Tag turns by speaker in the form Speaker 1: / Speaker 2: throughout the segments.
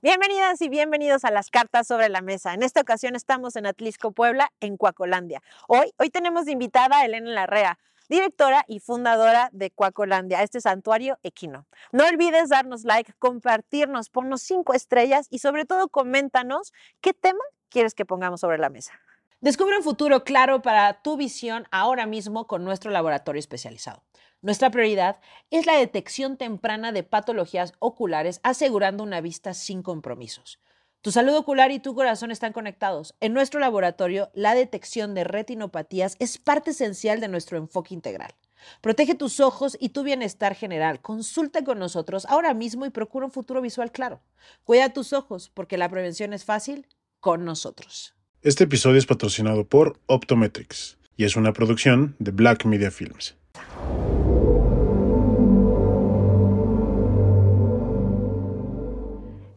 Speaker 1: Bienvenidas y bienvenidos a las cartas sobre la mesa. En esta ocasión estamos en Atlisco, Puebla, en Cuacolandia. Hoy, hoy tenemos de invitada a Elena Larrea, directora y fundadora de Cuacolandia, este santuario equino. No olvides darnos like, compartirnos, ponnos cinco estrellas y sobre todo coméntanos qué tema quieres que pongamos sobre la mesa.
Speaker 2: Descubre un futuro claro para tu visión ahora mismo con nuestro laboratorio especializado. Nuestra prioridad es la detección temprana de patologías oculares, asegurando una vista sin compromisos. Tu salud ocular y tu corazón están conectados. En nuestro laboratorio, la detección de retinopatías es parte esencial de nuestro enfoque integral. Protege tus ojos y tu bienestar general. Consulta con nosotros ahora mismo y procura un futuro visual claro. Cuida tus ojos porque la prevención es fácil con nosotros.
Speaker 3: Este episodio es patrocinado por Optometrics y es una producción de Black Media Films.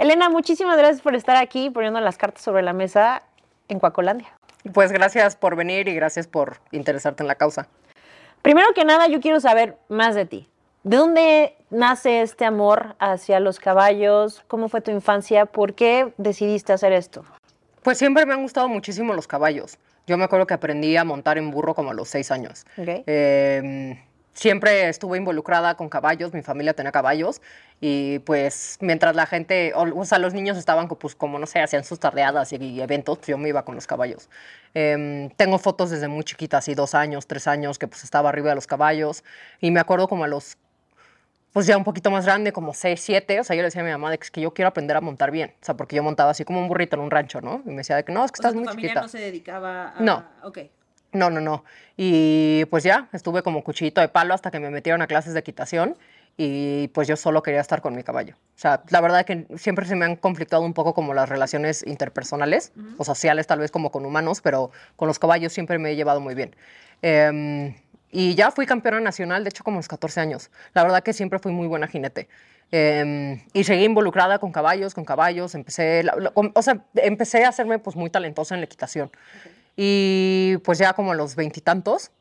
Speaker 1: Elena, muchísimas gracias por estar aquí poniendo las cartas sobre la mesa en Cuacolandia.
Speaker 4: Pues gracias por venir y gracias por interesarte en la causa.
Speaker 1: Primero que nada, yo quiero saber más de ti. ¿De dónde nace este amor hacia los caballos? ¿Cómo fue tu infancia? ¿Por qué decidiste hacer esto?
Speaker 4: Pues siempre me han gustado muchísimo los caballos. Yo me acuerdo que aprendí a montar en burro como a los seis años.
Speaker 1: Okay.
Speaker 4: Eh, siempre estuve involucrada con caballos, mi familia tenía caballos y pues mientras la gente, o, o sea, los niños estaban pues como, no sé, hacían sus tardeadas y, y eventos, yo me iba con los caballos. Eh, tengo fotos desde muy chiquita, así dos años, tres años, que pues estaba arriba de los caballos y me acuerdo como a los, pues ya un poquito más grande, como seis, siete, o sea, yo le decía a mi mamá de que es que yo quiero aprender a montar bien, o sea, porque yo montaba así como un burrito en un rancho, ¿no? Y me decía de que no, es que estás muy chiquita.
Speaker 2: no se dedicaba a...
Speaker 4: No.
Speaker 2: Ok.
Speaker 4: No, no, no. Y pues ya, estuve como cuchillito de palo hasta que me metieron a clases de equitación y pues yo solo quería estar con mi caballo. O sea, la verdad es que siempre se me han conflictado un poco como las relaciones interpersonales o sociales, tal vez como con humanos, pero con los caballos siempre me he llevado muy bien. Eh, y ya fui campeona nacional, de hecho como a los 14 años. La verdad que siempre fui muy buena jinete. Eh, y seguí involucrada con caballos, con caballos, empecé, la- la- o sea, empecé a hacerme pues muy talentosa en la equitación. Y pues ya como a los veintitantos,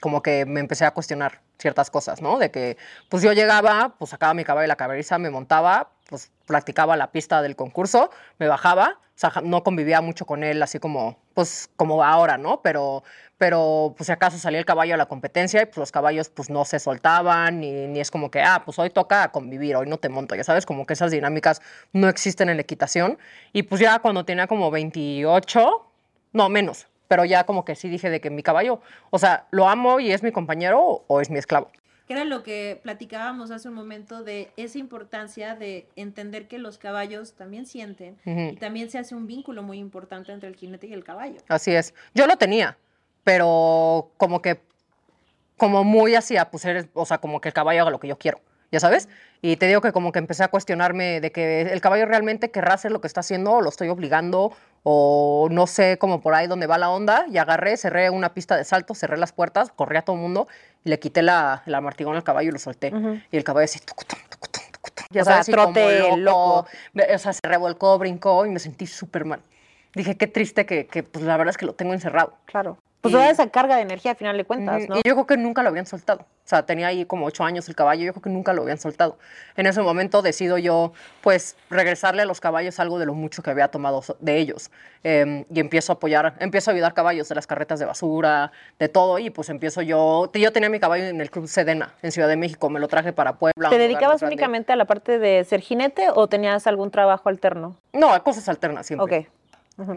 Speaker 4: como que me empecé a cuestionar ciertas cosas, ¿no? De que pues yo llegaba, pues sacaba mi caballo de la cabeza, me montaba, pues practicaba la pista del concurso, me bajaba, o sea, no convivía mucho con él así como, pues como ahora, ¿no? Pero, pero pues si acaso salía el caballo a la competencia y pues los caballos pues no se soltaban, ni, ni es como que, ah, pues hoy toca convivir, hoy no te monto, ya sabes, como que esas dinámicas no existen en la equitación. Y pues ya cuando tenía como 28, no, menos. Pero ya como que sí dije de que mi caballo, o sea, lo amo y es mi compañero o, es mi esclavo.
Speaker 2: Que era lo que platicábamos hace un momento de esa importancia de entender que los caballos también sienten
Speaker 4: Ujú.
Speaker 2: y también se hace un vínculo muy importante entre el jinete y el caballo.
Speaker 4: Así es. Yo lo tenía, pero como que, como muy hacia, pues eres, o sea, como que el caballo haga lo que yo quiero, ¿ya sabes? Y te digo que como que empecé a cuestionarme de que el caballo realmente querrá hacer lo que está haciendo, o lo estoy obligando, o no sé cómo por ahí donde va la onda, y agarré, cerré una pista de salto, cerré las puertas, corrí a todo el mundo, y le quité la, la martigón al caballo y lo solté. Y el caballo así, tucutum, tucutum, tucutum.
Speaker 1: O sea,
Speaker 4: así como
Speaker 1: trote loco.
Speaker 4: Me- O sea, se revolcó, brincó y me sentí súper mal. Dije, qué triste que, que, pues la verdad es que lo tengo encerrado.
Speaker 1: Claro. Pues toda esa carga de energía a final de cuentas, ¿no?
Speaker 4: Y yo creo que nunca lo habían soltado. O sea, tenía ahí como ocho años el caballo, yo creo que nunca lo habían soltado. En ese momento decido yo, pues, regresarle a los caballos algo de lo mucho que había tomado de ellos. Eh, y empiezo a apoyar, empiezo a ayudar caballos de las carretas de basura, de todo. Y pues empiezo yo, yo tenía mi caballo en el Club Sedena, en Ciudad de México, me lo traje para Puebla.
Speaker 1: ¿Te dedicabas únicamente a la parte de ser jinete o tenías algún trabajo alterno?
Speaker 4: No, a cosas alternas siempre.
Speaker 1: Ok.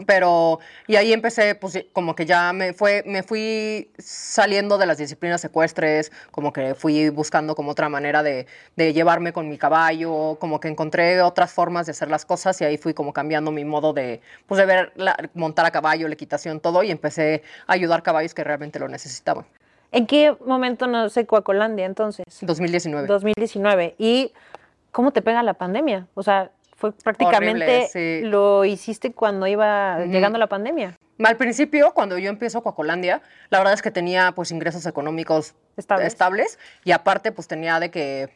Speaker 4: Pero, y ahí empecé, pues como que ya me, fue, me fui saliendo de las disciplinas secuestres, como que fui buscando como otra manera de, de llevarme con mi caballo, como que encontré otras formas de hacer las cosas y ahí fui como cambiando mi modo de, pues de ver, la- montar a caballo, la equitación, todo y empecé a ayudar caballos que realmente lo necesitaban.
Speaker 1: ¿En qué momento nace Coacolandia entonces?
Speaker 4: 2019.
Speaker 1: 2019. ¿Y cómo te pega la pandemia? O sea, fue prácticamente
Speaker 4: Horrible, sí.
Speaker 1: lo hiciste cuando iba llegando la pandemia.
Speaker 4: Al principio, cuando yo empiezo Coacolandia, la verdad es que tenía pues ingresos económicos
Speaker 1: Estables.
Speaker 4: estables y aparte pues tenía de que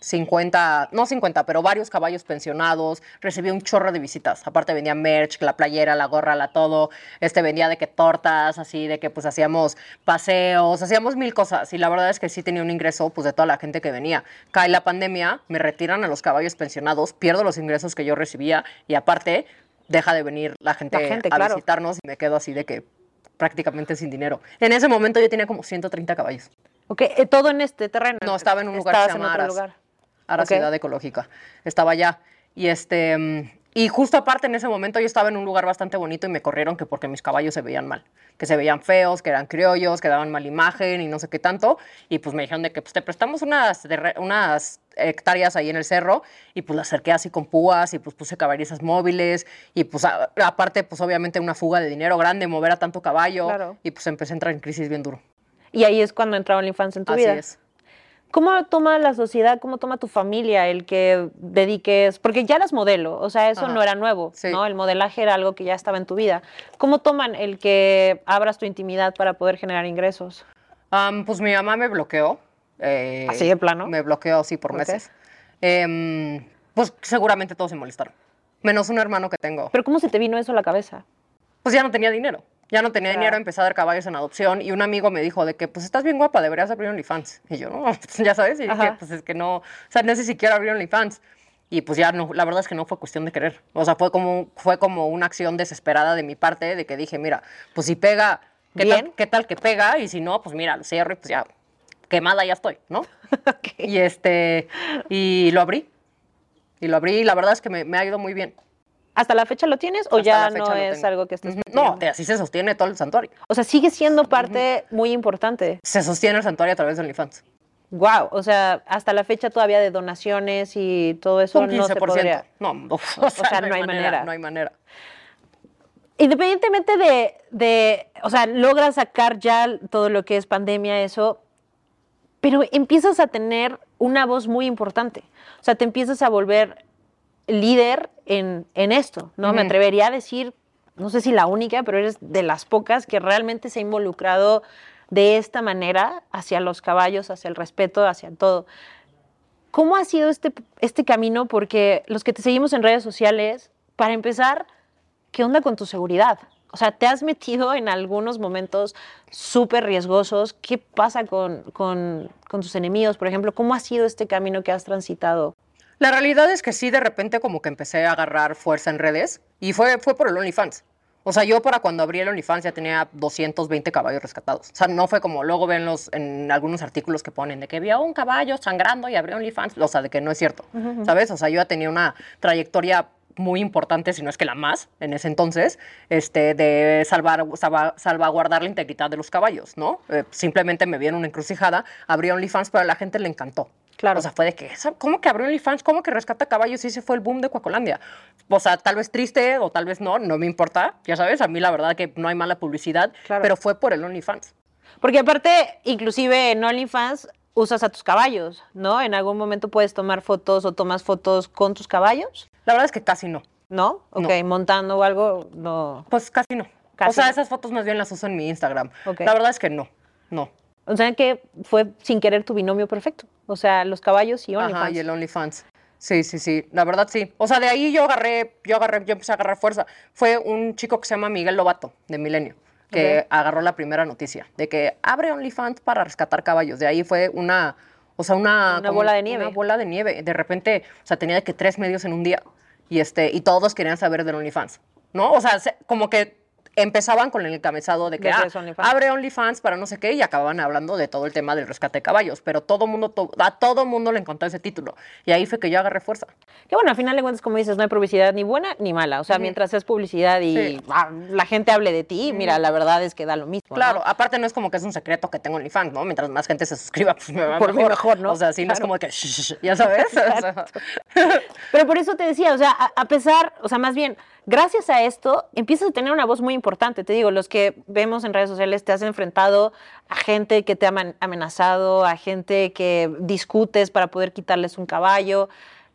Speaker 4: 50, no 50, pero varios caballos pensionados, recibía un chorro de visitas. Aparte vendía merch, la playera, la gorra, la todo. Este vendía de que tortas, así de que pues hacíamos paseos, hacíamos mil cosas. Y la verdad es que sí tenía un ingreso pues de toda la gente que venía. Cae la pandemia, me retiran a los caballos pensionados, pierdo los ingresos que yo recibía y aparte deja de venir la gente,
Speaker 1: La gente,
Speaker 4: a
Speaker 1: claro.
Speaker 4: visitarnos y me quedo así de que prácticamente sin dinero. En ese momento yo tenía como 130 caballos.
Speaker 1: Ok, eh, todo en este terreno.
Speaker 4: No, estaba en un lugar que se llama Aras.
Speaker 1: lugar.
Speaker 4: Ahora
Speaker 1: Ok.
Speaker 4: Ciudad Ecológica. Estaba allá. Y este. mm, Y justo aparte en ese momento yo estaba en un lugar bastante bonito y me corrieron que porque mis caballos se veían mal, que se veían feos, que eran criollos, que daban mala imagen y no sé qué tanto. Y pues me dijeron de que pues te prestamos unas, unas hectáreas ahí en el cerro y pues las cerqué así con púas y pues puse caballerizas móviles y pues a- aparte pues obviamente una fuga de dinero grande, mover a tanto caballo
Speaker 1: Claro.
Speaker 4: y pues empecé a entrar en crisis bien duro.
Speaker 1: Y ahí es cuando entraba la infancia en tu
Speaker 4: Así
Speaker 1: vida.
Speaker 4: es.
Speaker 1: ¿Cómo toma la sociedad, cómo toma tu familia el que dediques, porque ya eras modelo, o sea, eso
Speaker 4: Ajá.
Speaker 1: no era nuevo,
Speaker 4: Sí.
Speaker 1: ¿no? El modelaje era algo que ya estaba en tu vida. ¿Cómo toman el que abras tu intimidad para poder generar ingresos?
Speaker 4: Pues mi mamá me bloqueó. eh,
Speaker 1: ¿Así de plano?
Speaker 4: Me bloqueó así por meses. Em, pues seguramente todos se molestaron. Menos un hermano que tengo.
Speaker 1: Pero ¿cómo se te vino eso a la cabeza?
Speaker 4: Pues ya no tenía dinero. Ya no tenía
Speaker 1: Claro.
Speaker 4: dinero, empecé a dar caballos en adopción y un amigo me dijo de que, pues estás bien guapa, deberías abrir OnlyFans. Y yo, no, ya sabes, y dije, pues es que no, o sea, no sé si quiero abrir OnlyFans. Y pues ya no, la verdad es que no fue cuestión de querer. O sea, fue como, fue como una acción desesperada de mi parte de que dije, mira, pues si pega, ¿qué,
Speaker 1: Bien.
Speaker 4: tal, ¿qué tal que pega? Y si no, pues mira, lo cierro y pues ya, quemada ya estoy, ¿no? Y este, y lo abrí. Y lo abrí y la verdad es que me, me ha ido muy bien.
Speaker 1: ¿Hasta la fecha lo tienes o
Speaker 4: Hasta
Speaker 1: ya no es
Speaker 4: tengo.
Speaker 1: algo que estés.
Speaker 4: No, así se sostiene todo el santuario.
Speaker 1: O sea, sigue siendo parte muy importante.
Speaker 4: Se sostiene el santuario a través de OnlyFans.
Speaker 1: Wow, o sea, hasta la fecha todavía de donaciones y todo eso
Speaker 4: Un 15%.
Speaker 1: no se podría.
Speaker 4: No, o sea,
Speaker 1: no hay manera.
Speaker 4: No hay manera.
Speaker 1: Independientemente de, de, o sea, logras sacar ya todo lo que es pandemia, eso, pero empiezas a tener una voz muy importante. O sea, te empiezas a volver líder en, en esto, ¿no? Me atrevería a decir, no sé si la única, pero eres de las pocas que realmente se ha involucrado de esta manera hacia los caballos, hacia el respeto, hacia todo. ¿Cómo ha sido este, este camino? Porque los que te seguimos en redes sociales, para empezar, ¿qué onda con tu seguridad? O sea, te has metido en algunos momentos súper riesgosos. ¿Qué pasa con, con, con tus enemigos, por ejemplo? ¿Cómo ha sido este camino que has transitado?
Speaker 4: La realidad es que sí, de repente como que empecé a agarrar fuerza en redes y fue, fue por el OnlyFans. O sea, yo para cuando abrí el OnlyFans ya tenía 220 caballos rescatados. O sea, no fue como luego ven los, en algunos artículos que ponen de que vio un caballo sangrando y abrió OnlyFans. O sea, de que no es cierto, ¿sabes? O sea, yo ya tenía una trayectoria muy importante, si no es que la más, en ese entonces, este, de salvar, salva- salvaguardar la integridad de los caballos, ¿no? Eh, simplemente me vi en una encrucijada, abrí OnlyFans, pero a la gente le encantó.
Speaker 1: Claro.
Speaker 4: O sea, fue de que, ¿sab- ¿cómo que abrió OnlyFans? ¿Cómo que rescata caballos? Y ese fue el boom de Coacolandia. O sea, tal vez triste o tal vez no, no me importa. Ya sabes, a mí la verdad que no hay mala publicidad,
Speaker 1: Claro.
Speaker 4: pero fue por el OnlyFans.
Speaker 1: Porque aparte, inclusive en OnlyFans usas a tus caballos, ¿no? En algún momento puedes tomar fotos o tomas fotos con tus caballos,
Speaker 4: La verdad es que casi no.
Speaker 1: ¿no? Ok,
Speaker 4: No.
Speaker 1: montando o algo, no.
Speaker 4: Pues casi no.
Speaker 1: Casi
Speaker 4: o sea,
Speaker 1: no.
Speaker 4: esas fotos más bien las uso en mi Instagram.
Speaker 1: Ok.
Speaker 4: La verdad es que no, no.
Speaker 1: O sea que fue sin querer tu binomio perfecto. O sea, los caballos y OnlyFans.
Speaker 4: Ajá, y el OnlyFans. Sí, sí, sí, la verdad sí. O sea, de ahí yo agarré, yo agarré, yo empecé a agarrar fuerza. Fue un chico que se llama Miguel Lobato, de Milenio, que agarró la primera noticia de que abre OnlyFans para rescatar caballos. De ahí fue una, o sea, una...
Speaker 1: Una bola de nieve.
Speaker 4: Una bola de nieve. De repente, o sea, tenía de que tres medios en un día. Y, este, y todos querían saber del OnlyFans, ¿no? O sea, se- como que empezaban con el encabezado de que ah,
Speaker 1: OnlyFans.
Speaker 4: abre OnlyFans para no sé qué y acababan hablando de todo el tema del rescate de caballos, pero todo mundo to- a todo mundo le encantó ese título y ahí fue que yo agarré fuerza.
Speaker 1: Que bueno, al final de cuentas, como dices, no hay publicidad ni buena ni mala. O sea, mientras es publicidad y
Speaker 4: Sí.
Speaker 1: ah, la gente hable de ti, mira, la verdad es que da lo mismo. ¿no?
Speaker 4: Claro, aparte no es como que es un secreto que tengo OnlyFans, ¿no? Mientras más gente se suscriba, pues me va
Speaker 1: Por mí mejor, ¿no?
Speaker 4: O sea, sí, no es
Speaker 1: Claro.
Speaker 4: como que, "Shh, shh", ya sabes.
Speaker 1: Pero por eso te decía, o sea, a, a pesar, o sea, más bien, gracias a esto, empiezas a tener una voz muy importante. Te digo, los que vemos en redes sociales te has enfrentado a gente que te ha amen- amenazado, a gente que discutes para poder quitarles un caballo.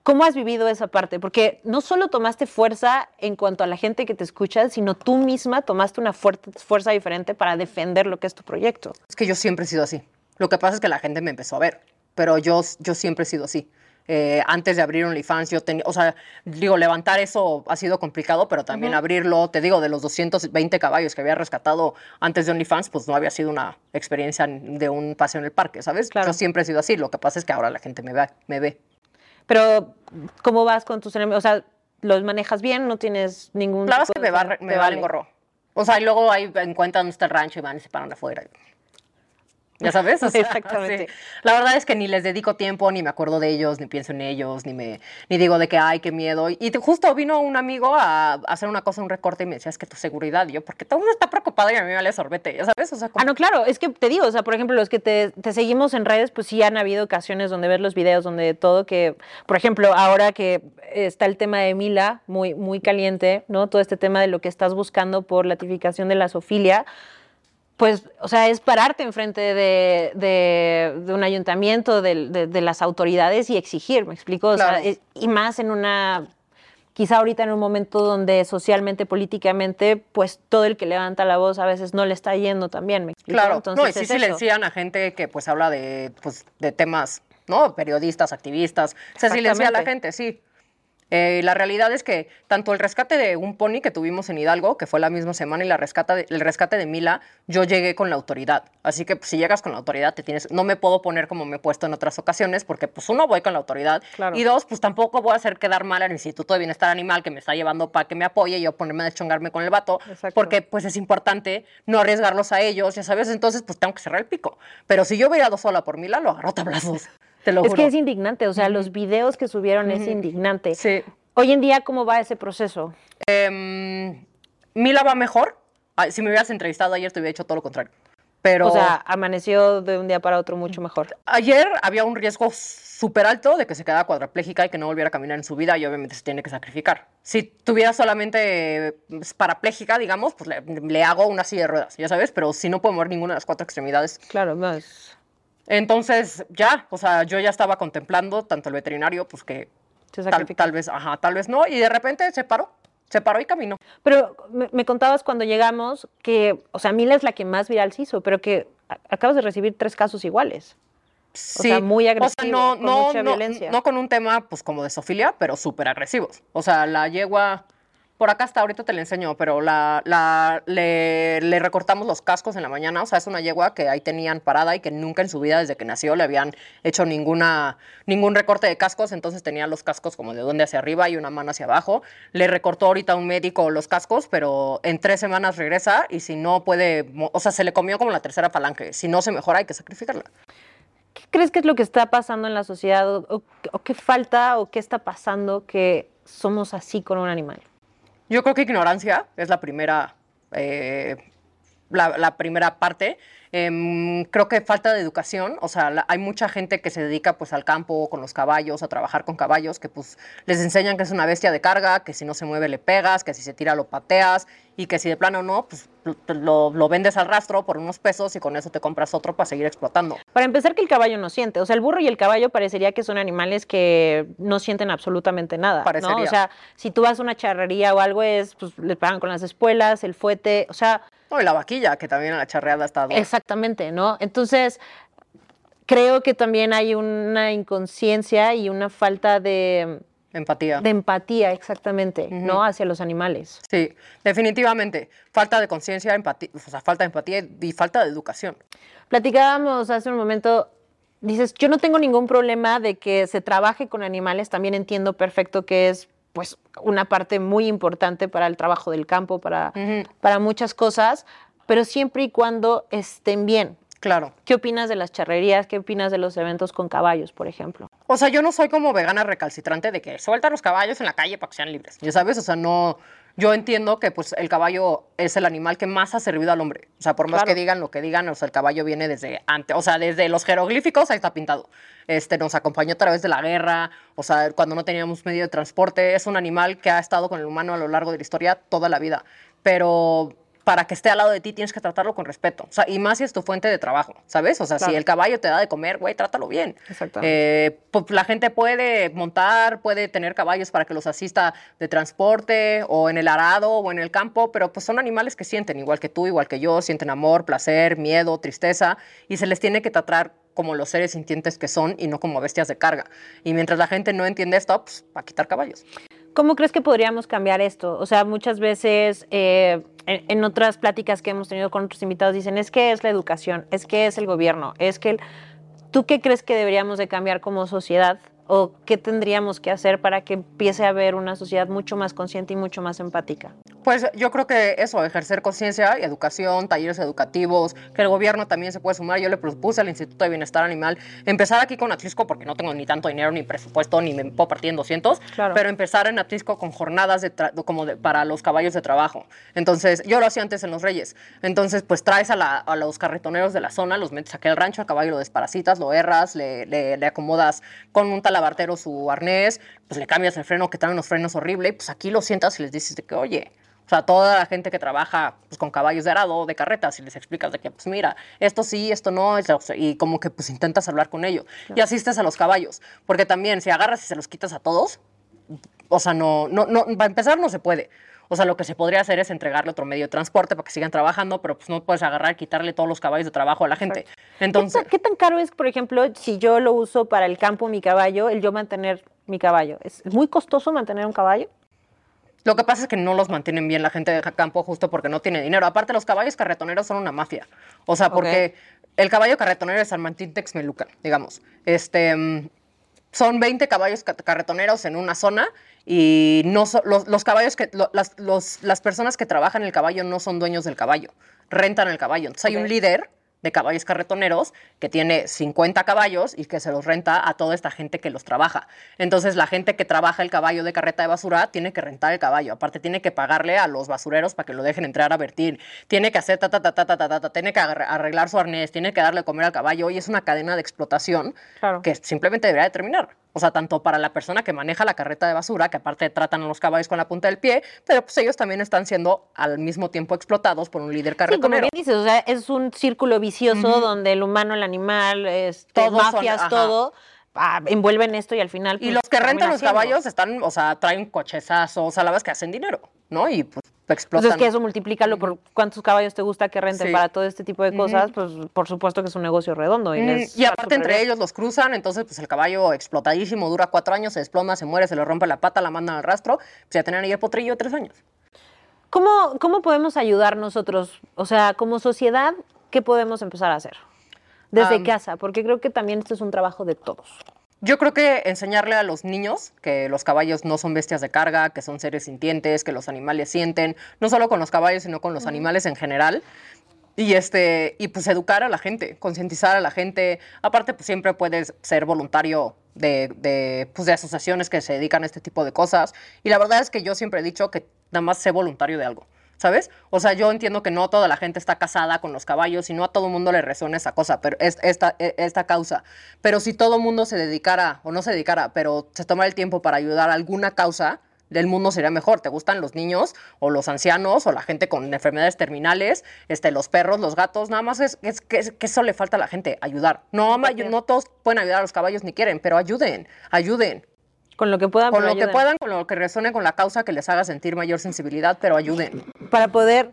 Speaker 1: ¿Cómo has vivido esa parte? Porque no solo tomaste fuerza en cuanto a la gente que te escucha, sino tú misma tomaste una fuerza diferente para defender lo que es tu proyecto.
Speaker 4: es que yo siempre he sido así. Lo que pasa es que la gente me empezó a ver, pero yo, yo siempre he sido así. Eh, antes de abrir OnlyFans, yo tenía, o sea, digo, levantar eso ha sido complicado, pero también abrirlo, te digo, de los 220 caballos que había rescatado antes de OnlyFans, pues no había sido una experiencia de un paseo en el parque, ¿sabes?
Speaker 1: Claro.
Speaker 4: Yo siempre he sido así, lo que pasa es que ahora la gente me ve. Me ve.
Speaker 1: Pero, ¿cómo vas con tus enemigos? O sea, ¿los manejas bien? ¿No tienes ningún
Speaker 4: La verdad es que me, va, me
Speaker 1: vale?
Speaker 4: valen gorro. O sea, y luego ahí encuentran dónde está el rancho y van y se paran afuera. ¿Ya sabes? O sea,
Speaker 1: Exactamente.
Speaker 4: sí. La verdad es que ni les dedico tiempo, ni me acuerdo de ellos, ni pienso en ellos, ni me ni digo de que, ay, qué miedo. Y te- justo vino un amigo a hacer una cosa, un recorte, y me decía, es que tu seguridad. Y yo, porque todo el mundo está preocupado y a mí me vale sorbete, ¿ya sabes? O sea, como-
Speaker 1: Ah, no, claro, es que te digo, o sea, por ejemplo, los que te, te seguimos en redes, pues sí han habido ocasiones donde ves los videos, donde todo que, por ejemplo, ahora que está el tema de Mila, muy, muy caliente, ¿no? Todo este tema de lo que estás buscando por la tipificación de la zoofilia, pues, o sea, es pararte enfrente de, de, de un ayuntamiento, de, de- de las autoridades y exigir, ¿me explico? O
Speaker 4: Claro.
Speaker 1: sea, es- y más en una, quizá ahorita en un momento donde socialmente, políticamente, pues todo el que levanta la voz a veces no le está yendo también, ¿me explico?
Speaker 4: Claro,
Speaker 1: Entonces,
Speaker 4: no, y sí
Speaker 1: eso.
Speaker 4: silencian a gente que pues habla de, pues, de temas, ¿no? Periodistas, activistas. Se silencia a la gente, sí. Eh, la realidad es que tanto el rescate de un pony que tuvimos en Hidalgo, que fue la misma semana, y la rescata de- el rescate de Mila, yo llegué con la autoridad. Así que pues, si llegas con la autoridad, te tienes, no me puedo poner como me he puesto en otras ocasiones, porque pues uno, voy con la autoridad,
Speaker 1: Claro.
Speaker 4: y dos, pues tampoco voy a hacer quedar mal al Instituto de Bienestar Animal que me está llevando para que me apoye y yo ponerme a deschongarme con el vato,
Speaker 1: Exacto.
Speaker 4: porque pues es importante no arriesgarlos a ellos, ya sabes, entonces pues tengo que cerrar el pico. Pero si yo hubiera ido sola por Mila, lo agarro tablazos, te lo
Speaker 1: Es
Speaker 4: juro.
Speaker 1: que es indignante, o sea, los videos que subieron es indignante.
Speaker 4: Sí.
Speaker 1: Hoy en día, ¿cómo va ese proceso?
Speaker 4: Em, Mila va mejor. Ay, si me hubieras entrevistado ayer, te hubiera hecho todo lo contrario. Pero
Speaker 1: O sea, amaneció de un día para otro mucho mejor.
Speaker 4: ayer había un riesgo súper alto de que se quedara cuadraplégica y que no volviera a caminar en su vida y obviamente se tiene que sacrificar. Si tuviera solamente eh, parapléjica, digamos, pues le, le hago una silla de ruedas, ya sabes, pero si no puedo mover ninguna de las cuatro extremidades.
Speaker 1: Claro, no es.
Speaker 4: Entonces, ya, o sea, yo ya estaba contemplando, tanto el veterinario, pues que tal, tal vez, ajá, tal vez no, y de repente se paró, se paró y caminó.
Speaker 1: Pero me, me contabas cuando llegamos que, o sea, Mila es la que más viral se hizo, pero que a- acabas de recibir tres casos iguales.
Speaker 4: Sí,
Speaker 1: sea, muy agresivo,
Speaker 4: no,
Speaker 1: con
Speaker 4: no,
Speaker 1: mucha
Speaker 4: no,
Speaker 1: violencia.
Speaker 4: no con un tema pues como de sofilia, pero súper agresivos. O sea, la yegua, por acá está, ahorita te la enseño, pero la, la, le, recortamos los cascos en la mañana. O sea, es una yegua que ahí tenían parada y que nunca en su vida desde que nació le habían hecho ninguna, ningún recorte de cascos. Entonces tenía los cascos como de donde hacia arriba y una mano hacia abajo. Le recortó ahorita un médico los cascos, pero en tres semanas regresa y si no puede, o sea, se le comió como la tercera falange. Si no se mejora, hay que sacrificarla.
Speaker 1: ¿Qué crees que es lo que está pasando en la sociedad? ¿O, o- o qué falta o qué está pasando que somos así con un animal?
Speaker 4: Yo creo que ignorancia es la primera, eh, la, primera parte. Em, creo que falta de educación, o sea, hay mucha gente que se dedica pues al campo con los caballos, a trabajar con caballos, que pues les enseñan que es una bestia de carga, que si no se mueve le pegas, que si se tira lo pateas y que si de plano no, pues lo, lo vendes al rastro por unos pesos y con eso te compras otro para seguir explotando.
Speaker 1: Para empezar, que el caballo no siente. O sea, el burro y el caballo parecería que son animales que no sienten absolutamente nada. ¿no?
Speaker 4: Parecería.
Speaker 1: O sea, si tú vas a una charrería o algo, es, pues les pagan con las espuelas, el fuete. O sea,
Speaker 4: No, y la vaquilla, que también a la charreada está...
Speaker 1: exactamente, ¿no? Entonces, creo que también hay una inconsciencia y una falta de,
Speaker 4: Empatía.
Speaker 1: de empatía, exactamente, ¿no? Hacia los animales.
Speaker 4: Sí, definitivamente. Falta de conciencia, empatía, o sea, falta de empatía y falta de educación.
Speaker 1: Platicábamos hace un momento, dices, yo no tengo ningún problema de que se trabaje con animales, también entiendo perfecto que es pues una parte muy importante para el trabajo del campo, para, para muchas cosas, pero siempre y cuando estén bien.
Speaker 4: Claro.
Speaker 1: ¿Qué opinas de las charrerías? ¿Qué opinas de los eventos con caballos, por ejemplo?
Speaker 4: O sea, yo no soy como vegana recalcitrante de que suelta los caballos en la calle para que sean libres. Ya sabes, o sea, no. Yo entiendo que pues el caballo es el animal que más ha servido al hombre. O sea, por más
Speaker 1: Claro.
Speaker 4: que digan lo que digan, o sea, el caballo viene desde antes, o sea, desde los jeroglíficos ahí está pintado. Este nos acompañó a través de la guerra, o sea, cuando no teníamos medio de transporte, es un animal que ha estado con el humano a lo largo de la historia toda la vida. Pero para que esté al lado de ti tienes que tratarlo con respeto. O sea, y más si es tu fuente de trabajo, ¿sabes? O sea,
Speaker 1: Claro.
Speaker 4: si el caballo te da de comer, güey, trátalo bien.
Speaker 1: Exactamente.
Speaker 4: Eh, pues, la gente puede montar, puede tener caballos para que los asista de transporte o en el arado o en el campo, pero pues son animales que sienten, igual que tú, igual que yo, sienten amor, placer, miedo, tristeza y se les tiene que tratar como los seres sintientes que son y no como bestias de carga. Y mientras la gente no entiende esto, pues va a quitar caballos.
Speaker 1: ¿Cómo crees que podríamos cambiar esto? O sea, muchas veces eh, en, en otras pláticas que hemos tenido con otros invitados dicen, es que es la educación, es que es el gobierno, es que... El... ¿Tú qué crees que deberíamos de cambiar como sociedad o qué tendríamos que hacer para que empiece a haber una sociedad mucho más consciente y mucho más empática?
Speaker 4: Pues yo creo que eso, ejercer conciencia y educación, talleres educativos, que el gobierno también se puede sumar. Yo le propuse al Instituto de Bienestar Animal empezar aquí con Atlisco, porque no tengo ni tanto dinero, ni presupuesto, ni me puedo partir en 200,
Speaker 1: Claro.
Speaker 4: pero empezar en Atlisco con jornadas de como de- para los caballos de trabajo. Entonces, yo lo hacía antes en Los Reyes. Entonces, pues traes a, la- a los carretoneros de la zona, los metes aquí al rancho, al caballo lo desparasitas, lo erras, le, le- le acomodas con un talabartero su arnés, pues le cambias el freno, que traen unos frenos horrible, y pues aquí lo sientas y les dices de que, oye, o sea, toda la gente que trabaja pues, con caballos de arado, de carretas, y les explicas de que, pues mira, esto sí, esto no, y como que pues intentas hablar con ellos. Y asistes a los caballos, porque también si agarras y se los quitas a todos, o sea, no, no, no, para empezar no se puede. O sea, lo que se podría hacer es entregarle otro medio de transporte para que sigan trabajando, pero pues no puedes agarrar y quitarle todos los caballos de trabajo a la gente.
Speaker 1: ¿Qué,
Speaker 4: Entonces,
Speaker 1: tan, qué tan caro es, por ejemplo, si yo lo uso para el campo mi caballo, el yo mantener mi caballo? ¿Es muy costoso mantener un caballo?
Speaker 4: Lo que pasa es que no los mantienen bien la gente de campo justo porque no tiene dinero. Aparte, los caballos carretoneros son una mafia. O sea, porque el caballo carretonero de San Martín Texmelucan, digamos. Este, mm, son 20 caballos ca- carretoneros en una zona y no so- los, los caballos que lo- las, los- las personas que trabajan el caballo no son dueños del caballo, rentan el caballo. Entonces hay
Speaker 1: Ok.
Speaker 4: un líder de caballos carretoneros que tiene 50 caballos y que se los renta a toda esta gente que los trabaja. Entonces la gente que trabaja el caballo de carreta de basura tiene que rentar el caballo, aparte tiene que pagarle a los basureros para que lo dejen entrar a vertir, tiene que hacer ta ta ta ta ta ta, ta, ta, tiene que arreglar su arnés, tiene que darle comer al caballo y es una cadena de explotación
Speaker 1: Claro.
Speaker 4: que simplemente debería de terminar. O sea, tanto para la persona que maneja la carreta de basura, que aparte tratan a los caballos con la punta del pie, pero pues ellos también están siendo al mismo tiempo explotados por un líder
Speaker 1: Sí, como
Speaker 4: carretonero.
Speaker 1: bien dices, o sea, es un círculo vicioso donde el humano, el animal, este,
Speaker 4: Todos son-
Speaker 1: mafias,
Speaker 4: ajá.
Speaker 1: Ah, envuelven esto y al final...
Speaker 4: Y
Speaker 1: pues,
Speaker 4: los que rentan los caballos están, o sea, traen cochezazos, o sea, la que hacen dinero, ¿no? Y pues explotan.
Speaker 1: Entonces, que eso multiplícalo por cuántos caballos te gusta que renten
Speaker 4: Sí.
Speaker 1: para todo este tipo de cosas, pues por supuesto que es un negocio redondo. Y,
Speaker 4: Mm, y aparte entre
Speaker 1: bien.
Speaker 4: ellos los cruzan, entonces pues el caballo explotadísimo, dura cuatro años, se desploma, se muere, se le rompe la pata, la mandan al rastro, pues ya tienen ahí el potrillo de tres años.
Speaker 1: ¿Cómo, ¿Cómo podemos ayudar nosotros? O sea, como sociedad, ¿qué podemos empezar a hacer? Desde
Speaker 4: Am.
Speaker 1: casa, porque creo que también esto es un trabajo de todos.
Speaker 4: Yo creo que enseñarle a los niños que los caballos no son bestias de carga, que son seres sintientes, que los animales sienten, no solo con los caballos, sino con los animales en general. Y, este, y pues educar a la gente, concientizar a la gente. Aparte, pues siempre puedes ser voluntario de, de, pues, de asociaciones que se dedican a este tipo de cosas. Y la verdad es que yo siempre he dicho que nada más sé voluntario de algo. ¿Sabes? O sea, yo entiendo que no toda la gente está casada con los caballos y no a todo el mundo le resuena esa cosa, pero es, esta, e- esta causa. Pero si todo el mundo se dedicara, o no se dedicara, pero se tomara el tiempo para ayudar a alguna causa, el mundo sería mejor. ¿Te gustan los niños o los ancianos o la gente con enfermedades terminales, este, los perros, los gatos? Nada más es, es que, es que eso le falta a la gente, ayudar. No, ama- no todos pueden ayudar a los caballos ni quieren, pero ayuden, ayuden.
Speaker 1: Con lo que puedan,
Speaker 4: Con lo que puedan, con lo que resuene con la causa que les haga sentir mayor sensibilidad, pero ayuden.
Speaker 1: Para poder,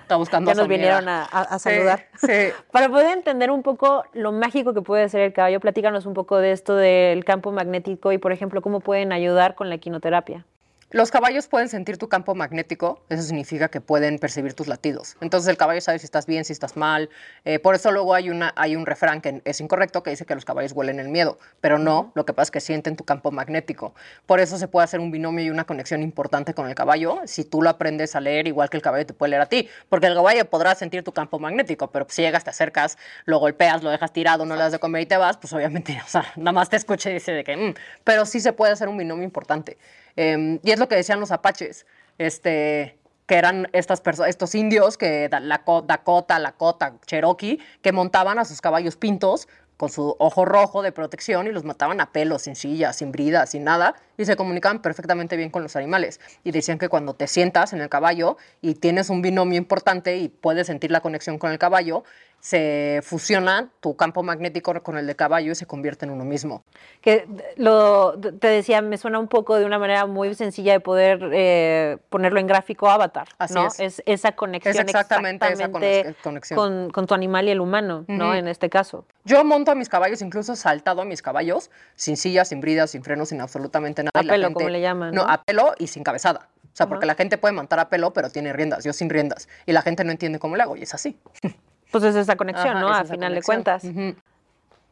Speaker 4: Está buscando
Speaker 1: ya nos vinieron a, a- a
Speaker 4: Sí,
Speaker 1: saludar.
Speaker 4: Sí.
Speaker 1: Para poder entender un poco lo mágico que puede ser el caballo, platícanos un poco de esto del campo magnético y, por ejemplo, cómo pueden ayudar con la equinoterapia.
Speaker 4: Los caballos pueden sentir tu campo magnético, eso significa que pueden percibir tus latidos. Entonces el caballo sabe si estás bien, si estás mal. Eh, por eso luego hay, una, hay un refrán que es incorrecto que dice que los caballos huelen el miedo, pero no, lo que pasa es que sienten tu campo magnético. Por eso se puede hacer un binomio y una conexión importante con el caballo. Si tú lo aprendes a leer, igual que el caballo te puede leer a ti, porque el caballo podrá sentir tu campo magnético, pero si llegas, te acercas, lo golpeas, lo dejas tirado, no le das de comer y te vas, pues obviamente, o sea, nada más te escucha y dice de que, "Mm". pero sí se puede hacer un binomio importante. Eh, y es lo que decían los apaches, este, que eran estas perso- estos indios, que Dakota, Lakota, Cherokee, que montaban a sus caballos pintos con su ojo rojo de protección y los mataban a pelos, sin sillas, sin bridas, sin nada, y se comunicaban perfectamente bien con los animales. Y decían que cuando te sientas en el caballo y tienes un binomio importante y puedes sentir la conexión con el caballo, se fusiona tu campo magnético con el de caballo y se convierte en uno mismo.
Speaker 1: Que lo, te decía, me suena un poco de una manera muy sencilla de poder eh, ponerlo en gráfico avatar,
Speaker 4: Así
Speaker 1: ¿no?
Speaker 4: es.
Speaker 1: esa conexión
Speaker 4: Es exactamente esa
Speaker 1: exactamente
Speaker 4: conexión.
Speaker 1: Con, con tu animal y el humano, ¿no?
Speaker 4: Ujú.
Speaker 1: En este caso.
Speaker 4: Yo monto a mis caballos, incluso he saltado a mis caballos, sin sillas, sin bridas, sin frenos, sin absolutamente nada.
Speaker 1: A pelo,
Speaker 4: gente-
Speaker 1: como le llaman,
Speaker 4: No,
Speaker 1: ¿no?
Speaker 4: a pelo y sin cabezada. O sea, porque
Speaker 1: Ajá.
Speaker 4: la gente puede montar a pelo, pero tiene riendas. Yo sin riendas. Y la gente no entiende cómo le hago, y es así.
Speaker 1: Pues es esa conexión,
Speaker 4: Ajá,
Speaker 1: ¿no?
Speaker 4: es
Speaker 1: final de
Speaker 4: conexión.
Speaker 1: cuentas.
Speaker 4: Ujú.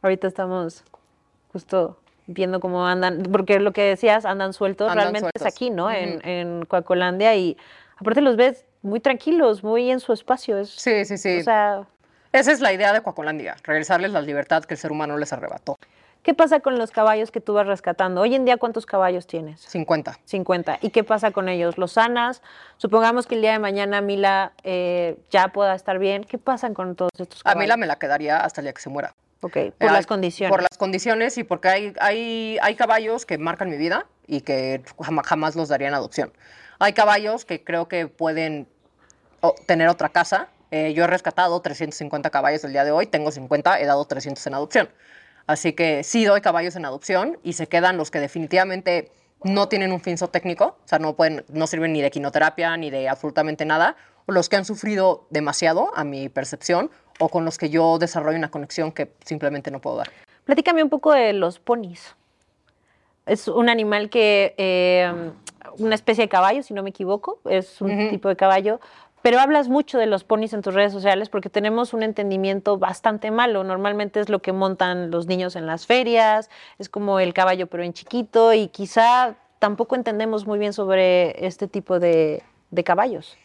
Speaker 1: Ahorita estamos justo viendo cómo andan, porque lo que decías, andan sueltos,
Speaker 4: Andan
Speaker 1: realmente
Speaker 4: sueltos.
Speaker 1: es aquí, ¿no? En,
Speaker 4: Ujú.
Speaker 1: en Coacolandia y aparte los ves muy tranquilos, muy en su espacio. Es,
Speaker 4: Sí, sí, sí.
Speaker 1: O sea,
Speaker 4: Esa es la idea de Coacolandia, regresarles la libertad que el ser humano les arrebató.
Speaker 1: ¿Qué pasa con los caballos que tú vas rescatando? Hoy en día, ¿cuántos caballos tienes?
Speaker 4: 50.
Speaker 1: 50. ¿Y qué pasa con ellos? ¿Los sanas? Supongamos que el día de mañana Mila eh, ya pueda estar bien. ¿Qué pasa con todos estos
Speaker 4: A
Speaker 1: caballos?
Speaker 4: mí la me la quedaría hasta el día que se muera.
Speaker 1: Ok, por
Speaker 4: Eh,
Speaker 1: las condiciones.
Speaker 4: Por las condiciones y porque hay, hay, hay caballos que marcan mi vida y que jama- jamás los daría en adopción. Hay caballos que creo que pueden tener otra casa. Eh, yo he rescatado 350 caballos el día de hoy, tengo 50, he dado 300 en adopción. Así que sí doy caballos en adopción y se quedan los que definitivamente no tienen un fin técnico, o sea, no, pueden, no sirven ni de quinoterapia ni de absolutamente nada, o los que han sufrido demasiado a mi percepción, o con los que yo desarrollo una conexión que simplemente no puedo dar.
Speaker 1: Platícame un poco de los ponis. Es un animal que, eh, una especie de caballo, si no me equivoco, es un tipo de caballo, pero hablas mucho de los ponis en tus redes sociales porque tenemos un entendimiento bastante malo. Normalmente es lo que montan los niños en las ferias, es como el caballo pero en chiquito y quizá tampoco entendemos muy bien sobre este tipo de, de caballos.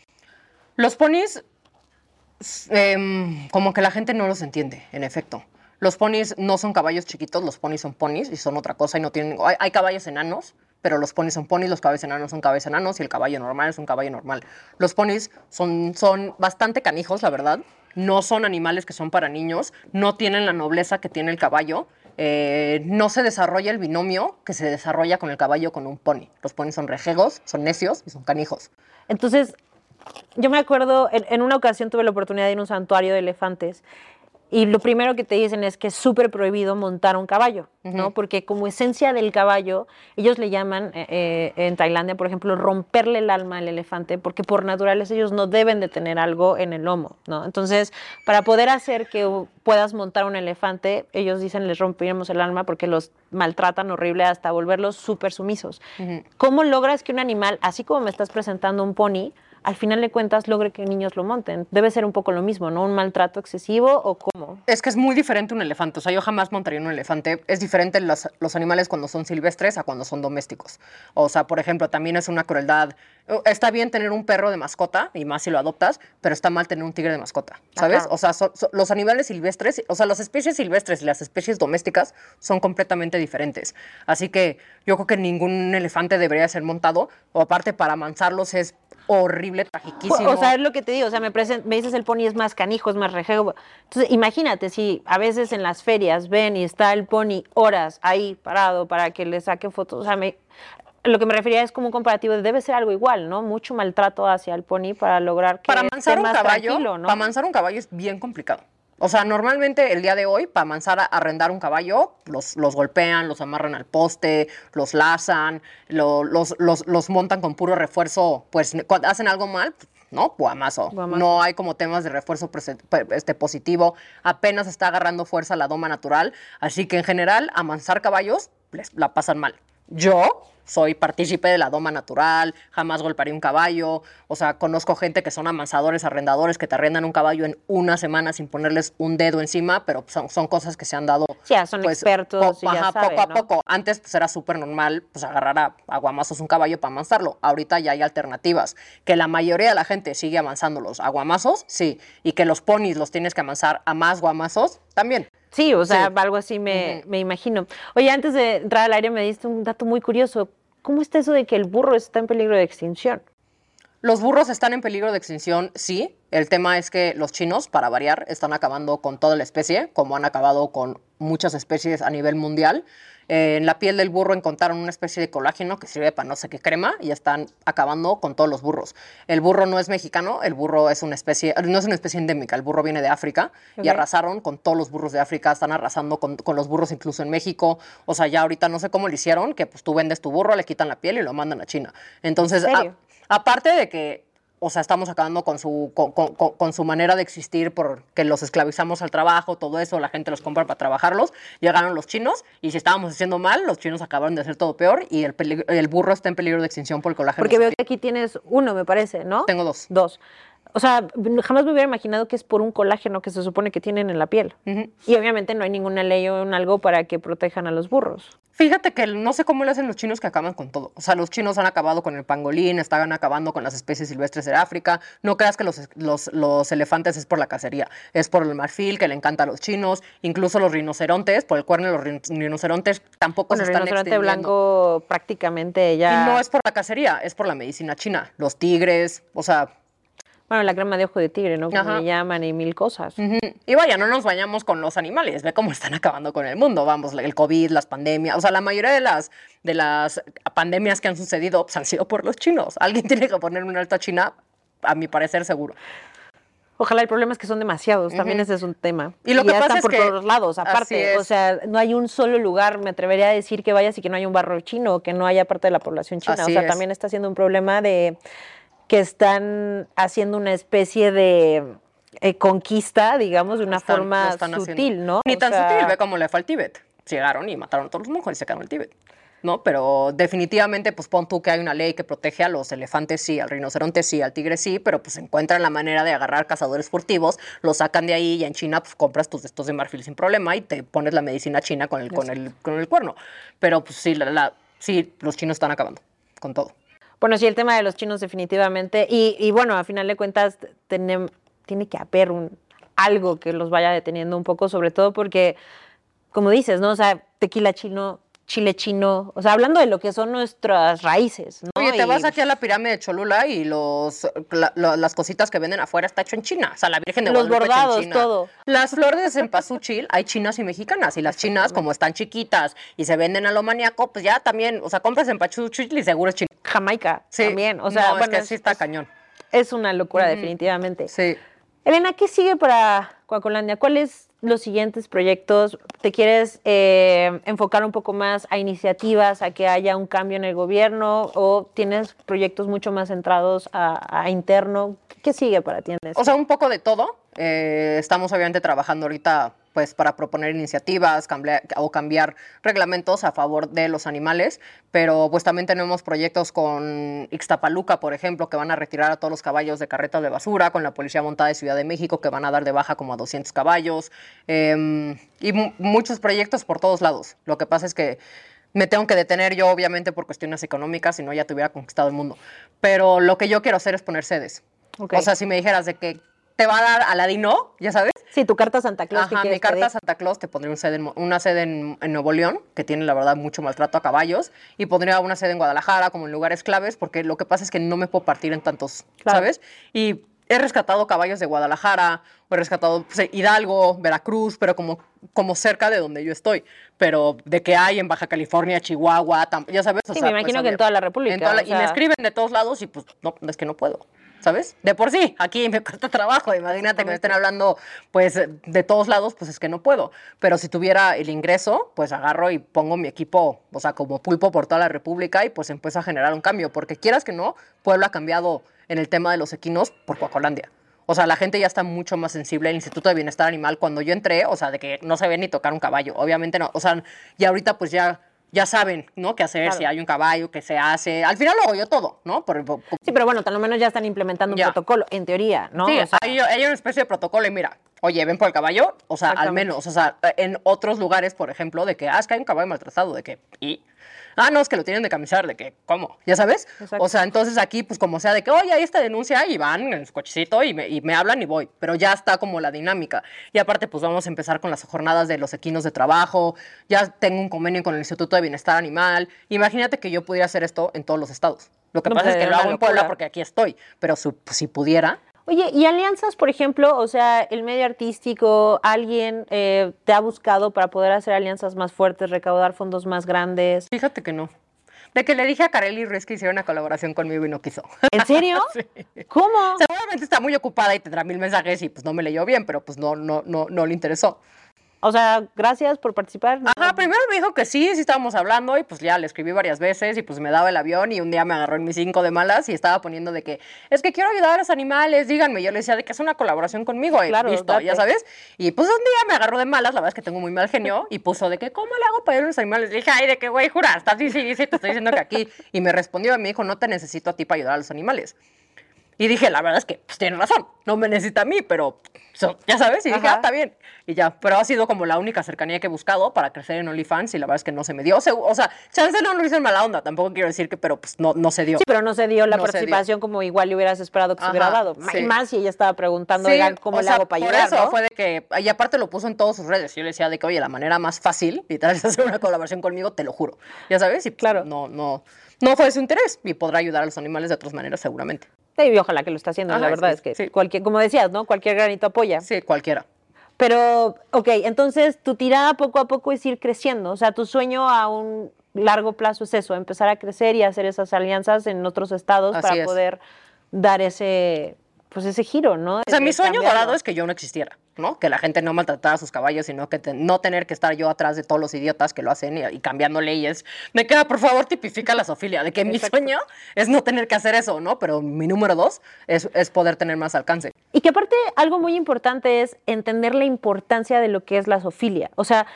Speaker 4: Los ponis, em, como que la gente no los entiende, en efecto. Los ponis no son caballos chiquitos, los ponis son ponis y son otra cosa y no tienen... Hay caballos enanos, pero los ponis son ponis, los caballos enanos son caballos enanos y el caballo normal es un caballo normal. Los ponis son, son bastante canijos, la verdad. No son animales que son para niños, no tienen la nobleza que tiene el caballo. eh, no se desarrolla el binomio que se desarrolla con el caballo con un pony. Los ponis son rejegos, son necios y son canijos.
Speaker 1: Entonces, yo me acuerdo, en, en una ocasión tuve la oportunidad de ir a un santuario de elefantes y lo primero que te dicen es que es súper prohibido montar un caballo, ¿no? Porque como esencia del caballo, ellos le llaman eh, eh, en Tailandia, por ejemplo, romperle el alma al elefante, porque por naturaleza ellos no deben de tener algo en el lomo, ¿no? Entonces, para poder hacer que puedas montar un elefante, ellos dicen les rompiremos el alma porque los maltratan horrible hasta volverlos súper sumisos. ¿Cómo logras que un animal, así como me estás presentando un pony, al final de cuentas logre que niños lo monten? Debe ser un poco lo mismo, ¿no? ¿Un maltrato excesivo o cómo?
Speaker 4: Es que es muy diferente un elefante. O sea, yo jamás montaría un elefante. Es diferente los, los animales cuando son silvestres a cuando son domésticos. O sea, por ejemplo, también es una crueldad. Eh, Está bien tener un perro de mascota, y más si lo adoptas, pero está mal tener un tigre de mascota, ¿sabes?
Speaker 1: Ajá.
Speaker 4: O sea, so- so- los animales silvestres, o sea, las especies silvestres y las especies domésticas son completamente diferentes. Así que yo creo que ningún elefante debería ser montado. O aparte, para amansarlos es horrible, tragiquísimo.
Speaker 1: O sea, es lo que te digo, o sea, me, me dices el pony es más canijo, es más rejego. Entonces, imagínate si a veces en las ferias ven y está el pony horas ahí parado para que le saquen fotos. O sea, me- lo que me refería es como un comparativo, de debe ser algo igual, ¿no? Mucho maltrato hacia el pony para lograr que
Speaker 4: para
Speaker 1: esté
Speaker 4: amansar un caballo,
Speaker 1: tranquilo, ¿no?
Speaker 4: para amansar un caballo es bien complicado. O sea, normalmente el día de hoy, para amansar, a- arrendar un caballo, los, los golpean, los amarran al poste, los lazan, lo- los, los, los montan con puro refuerzo, pues cuando hacen algo mal, ¿no? Guamazo.
Speaker 1: Guamazo.
Speaker 4: No hay como temas de refuerzo este, positivo, apenas está agarrando fuerza la doma natural, así que en general, amansar caballos les la pasan mal. Yo soy partícipe de la doma natural, jamás golpearía un caballo, o sea, conozco gente que son amansadores, arrendadores, que te arrendan un caballo en una semana sin ponerles un dedo encima, pero son, son cosas que se han dado
Speaker 1: ya son
Speaker 4: pues,
Speaker 1: expertos y ya
Speaker 4: ajá,
Speaker 1: saben,
Speaker 4: poco a poco. Antes pues era súper normal pues agarrar a, a guamazos un caballo para amansarlo. Ahorita ya hay alternativas. Que la mayoría de la gente sigue amansándolos a guamazos, sí. Y que los ponis los tienes que amansar a más guamazos, también.
Speaker 1: Sí, o sea,
Speaker 4: Sí.
Speaker 1: algo así me, me imagino. Oye, antes de entrar al aire me diste un dato muy curioso. ¿Cómo está eso de que el burro está en peligro de extinción?
Speaker 4: Los burros están en peligro de extinción, sí. El tema es que los chinos, para variar, están acabando con toda la especie, como han acabado con muchas especies a nivel mundial. Eh, en la piel del burro encontraron una especie de colágeno que sirve para no sé qué crema y están acabando con todos los burros. El burro no es mexicano, el burro es una especie, no es una especie endémica, el burro viene de África y arrasaron con todos los burros de África, están arrasando con, con los burros incluso en México. O sea, ya ahorita no sé cómo lo hicieron, que pues tú vendes tu burro, le quitan la piel y lo mandan a China. Entonces,
Speaker 1: ¿En
Speaker 4: a-
Speaker 1: serio?
Speaker 4: Aparte de que o sea, estamos acabando con su, con, con- con- su manera de existir porque los esclavizamos al trabajo, todo eso, la gente los compra para trabajarlos. Llegaron los chinos y si estábamos haciendo mal, los chinos acabaron de hacer todo peor y el, peligro- el burro está en peligro de extinción por el colágeno.
Speaker 1: Porque veo que aquí tienes uno, me parece, ¿no?
Speaker 4: Tengo dos.
Speaker 1: Dos. O sea, jamás me hubiera imaginado que es por un colágeno que se supone que tienen en la piel. Y obviamente no hay ninguna ley o un algo para que protejan a los burros.
Speaker 4: Fíjate que no sé cómo lo hacen los chinos que acaban con todo. O sea, los chinos han acabado con el pangolín, están acabando con las especies silvestres de África. No creas que los, los, los elefantes es por la cacería, es por el marfil que le encanta a los chinos. Incluso los rinocerontes, por el cuerno de los rin- rinocerontes tampoco
Speaker 1: Bueno, el
Speaker 4: se están
Speaker 1: rinoceronte
Speaker 4: extinguiendo.
Speaker 1: blanco prácticamente ya...
Speaker 4: Y no es por la cacería, es por la medicina china. Los tigres, o sea,
Speaker 1: Bueno, la crema de ojo de tigre, ¿no? Como
Speaker 4: Ajá.
Speaker 1: le llaman y mil cosas.
Speaker 4: y vaya, no nos bañamos con los animales, ve cómo están acabando con el mundo, vamos, el COVID, las pandemias, o sea, la mayoría de las, de las pandemias que han sucedido pues, han sido por los chinos. Alguien tiene que poner un alto a China, a mi parecer seguro.
Speaker 1: Ojalá, el problema es que son demasiados, también ese es un tema.
Speaker 4: Y lo que
Speaker 1: ya
Speaker 4: pasa
Speaker 1: están
Speaker 4: es
Speaker 1: por
Speaker 4: que-
Speaker 1: todos lados, aparte. O sea, no hay un solo lugar, me atrevería a decir que vayas y que no hay un barro chino, que no haya parte de la población china.
Speaker 4: Así
Speaker 1: o sea,
Speaker 4: es.
Speaker 1: también está siendo un problema de que están haciendo una especie de eh, conquista, digamos, de una
Speaker 4: Están-
Speaker 1: forma
Speaker 4: están haciendo.
Speaker 1: sutil, ¿no?
Speaker 4: Ni
Speaker 1: O
Speaker 4: tan
Speaker 1: sea,
Speaker 4: sutil, ve cómo le fue al Tíbet. Llegaron y mataron a todos los monjes y se quedaron el Tíbet. ¿No? Pero definitivamente, pues pon tú que hay una ley que protege a los elefantes sí, al rinoceronte sí, al tigre sí, pero pues encuentran la manera de agarrar cazadores furtivos, los sacan de ahí y en China pues compras tus de estos de marfil sin problema y te pones la medicina china con el, con el, con el cuerno. Pero pues sí, la, la- sí, los chinos están acabando con todo.
Speaker 1: Bueno, sí, el tema de los chinos definitivamente. Y, y bueno, a final de cuentas, tenem- tiene que haber un, algo que los vaya deteniendo un poco, sobre todo porque, como dices, ¿no? O sea, tequila chino, chile chino, o sea, hablando de lo que son nuestras raíces, ¿no?
Speaker 4: Oye, te
Speaker 1: Y-
Speaker 4: vas aquí a la pirámide de Cholula y los, la- la- las cositas que venden afuera está hecho en China. O sea, la Virgen de
Speaker 1: Los
Speaker 4: Guadalupe en
Speaker 1: bordados,
Speaker 4: China.
Speaker 1: todo.
Speaker 4: Las flores de cempasúchil hay chinas y mexicanas. Y las chinas, como están chiquitas y se venden a lo maníaco, pues ya también, o sea, compras cempasúchil y seguro es chino.
Speaker 1: Jamaica
Speaker 4: Sí.
Speaker 1: también, o sea,
Speaker 4: No, es
Speaker 1: bueno,
Speaker 4: que
Speaker 1: es,
Speaker 4: sí está
Speaker 1: es-
Speaker 4: cañón.
Speaker 1: es una locura definitivamente.
Speaker 4: Sí.
Speaker 1: Elena, ¿qué sigue para Coacolandia? ¿Cuáles los siguientes proyectos? ¿Te quieres eh, enfocar un poco más a iniciativas, a que haya un cambio en el gobierno o tienes proyectos mucho más centrados a, a interno? ¿Qué sigue para ti en eso?
Speaker 4: O sea, un poco de todo. Eh, estamos obviamente trabajando ahorita pues para proponer iniciativas cambiar, o cambiar reglamentos a favor de los animales, pero pues también tenemos proyectos con Ixtapaluca, por ejemplo, que van a retirar a todos los caballos de carretas de basura, con la Policía Montada de Ciudad de México, que van a dar de baja como a 200 caballos, em, y mu- muchos proyectos por todos lados. Lo que pasa es que me tengo que detener yo, obviamente, por cuestiones económicas, si no ya te hubiera conquistado el mundo. Pero lo que yo quiero hacer es poner sedes. O sea, si me dijeras de que te va a dar Aladino, ya sabes.
Speaker 1: sí, tu carta Santa Claus. ¿qué
Speaker 4: Ajá, mi carta Santa Claus te pondría un sede en una sede en, en Nuevo León, que tiene la verdad mucho maltrato a caballos, y pondría una sede en Guadalajara, como en lugares claves, porque lo que pasa es que no me puedo partir en tantos,
Speaker 1: Claro.
Speaker 4: ¿sabes? Y he rescatado caballos de Guadalajara, o he rescatado pues, Hidalgo, Veracruz, pero como, como cerca de donde yo estoy. Pero de que hay en Baja California, Chihuahua, ya sabes. o
Speaker 1: Sí,
Speaker 4: sea,
Speaker 1: me imagino que en toda la República,
Speaker 4: en toda la-
Speaker 1: o
Speaker 4: y me escriben de todos lados y pues no, es que no puedo. ¿Sabes? De por sí, aquí me cuesta trabajo. Imagínate que me estén hablando, pues, de todos lados, pues es que no puedo. Pero si tuviera el ingreso, pues agarro y pongo mi equipo, o sea, como pulpo por toda la República y pues empiezo a generar un cambio. Porque quieras que no, Puebla ha cambiado en el tema de los equinos por Coacolandia. O sea, la gente ya está mucho más sensible al Instituto de Bienestar Animal. Cuando yo entré, o sea, de que no sabía ni tocar un caballo. Obviamente no. O sea, y ahorita pues ya, ya saben, ¿no? Qué hacer,
Speaker 1: Claro.
Speaker 4: si hay un caballo, qué se hace. Al final lo hago yo todo, ¿no? Por, por-
Speaker 1: Sí, pero bueno, tal menos ya están implementando un protocolo, en teoría, ¿no?
Speaker 4: Sí,
Speaker 1: O sea,
Speaker 4: hay, hay una especie de protocolo y mira, oye, ven por el caballo, o sea, al menos, o sea, en otros lugares, por ejemplo, de que, ah, es que hay un caballo maltratado, de que, y, ah, no, es que lo tienen de camisar, de que, ¿cómo? ¿Ya sabes?
Speaker 1: Exacto.
Speaker 4: O sea, entonces aquí, pues como sea, de que, oye, hay esta denuncia y van en su cochecito y me, y me hablan y voy, pero ya está como la dinámica. Y aparte, pues vamos a empezar con las jornadas de los equinos de trabajo, ya tengo un convenio con el Instituto de Bienestar Animal, imagínate que yo pudiera hacer esto en todos los estados. Lo que
Speaker 1: No,
Speaker 4: pasa
Speaker 1: pues,
Speaker 4: es que
Speaker 1: sería
Speaker 4: lo hago en Puebla porque aquí estoy, pero su- si pudiera,
Speaker 1: Oye, y alianzas, por ejemplo, o sea, el medio artístico, alguien eh, te ha buscado para poder hacer alianzas más fuertes, recaudar fondos más grandes.
Speaker 4: fíjate que no. De que le dije a Kareli Ruiz que hiciera una colaboración conmigo y no quiso.
Speaker 1: ¿En serio? ¿Cómo?
Speaker 4: Seguramente está muy ocupada y tendrá mil mensajes y pues no me leyó bien, pero pues no, no, no, no le interesó.
Speaker 1: O sea, gracias por participar.
Speaker 4: Ajá, primero me dijo que sí, sí estábamos hablando y pues ya le escribí varias veces y pues me daba el avión y un día me agarró en mis cinco de malas y estaba poniendo de que es que quiero ayudar a los animales, díganme. Yo le decía de que es una colaboración conmigo y
Speaker 1: Claro,
Speaker 4: listo, ya sabes. Y pues un día me agarró de malas, la verdad es que tengo muy mal genio y puso de que ¿cómo le hago para ayudar a los animales? Le dije, ay, de que güey, jura, estás dice, dice, te estoy diciendo que aquí. Y me respondió y me dijo, no te necesito a ti para ayudar a los animales. Y dije, la verdad es que pues, tiene razón, no me necesita a mí, pero so- ya sabes, y dije,
Speaker 1: Ajá.
Speaker 4: ah, está bien. Y ya, pero ha sido como la única cercanía que he buscado para crecer en OnlyFans y la verdad es que no se me dio. O sea, o sea, chance no lo hice en mala onda, tampoco quiero decir que, pero pues no, no se dio.
Speaker 1: Sí, pero no se dio la
Speaker 4: No se dio.
Speaker 1: participación como igual le hubieras esperado que se hubiera
Speaker 4: Ajá,
Speaker 1: dado.
Speaker 4: Sí.
Speaker 1: Y más si ella estaba preguntando,
Speaker 4: Sí,
Speaker 1: oigan, ¿cómo
Speaker 4: o
Speaker 1: le
Speaker 4: sea,
Speaker 1: hago para
Speaker 4: por
Speaker 1: ayudar?
Speaker 4: eso
Speaker 1: no?
Speaker 4: fue de que, y aparte lo puso en todas sus redes. Yo le decía de que, oye, la manera más fácil, literal, es hacer una colaboración conmigo, te lo juro. Ya sabes, y pues,
Speaker 1: Claro.
Speaker 4: no, no, no fue de su interés y podrá ayudar a los animales de otras maneras seguramente.
Speaker 1: Sí, y ojalá que lo está haciendo. la verdad
Speaker 4: sí,
Speaker 1: es que
Speaker 4: sí.
Speaker 1: cualquier, como decías, ¿no? Cualquier granito apoya.
Speaker 4: Sí, cualquiera.
Speaker 1: Pero, ok, entonces tu tirada poco a poco es ir creciendo. O sea, tu sueño a un largo plazo es eso, empezar a crecer y hacer esas alianzas en otros estados
Speaker 4: Así
Speaker 1: para
Speaker 4: es.
Speaker 1: poder dar ese, pues ese giro, ¿no?
Speaker 4: O sea, mi sueño
Speaker 1: cambiarlo.
Speaker 4: dorado es que yo no existiera, ¿no? Que la gente no maltratara a sus caballos, sino que te- no tener que estar yo atrás de todos los idiotas que lo hacen y, y cambiando leyes. Me queda, por favor, tipifica la sofilia, de que mi sueño es no tener que hacer eso, ¿no? Pero mi número dos es, es poder tener más alcance.
Speaker 1: Y que aparte algo muy importante es entender la importancia de lo que es la zoofilia. O sea,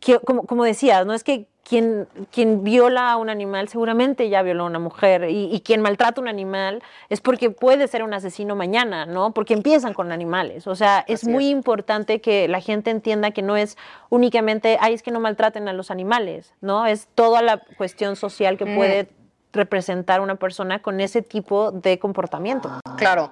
Speaker 1: que, como, como decías, no es que quien, quien viola a un animal seguramente ya violó a una mujer y, y quien maltrata a un animal es porque puede ser un asesino mañana, ¿no? Porque empiezan con animales. O sea, es
Speaker 4: Así
Speaker 1: muy
Speaker 4: es.
Speaker 1: importante que la gente entienda que no es únicamente, ay, es que no maltraten a los animales, ¿no? Es toda la cuestión social que
Speaker 4: Mm.
Speaker 1: puede representar una persona con ese tipo de comportamiento.
Speaker 4: Claro.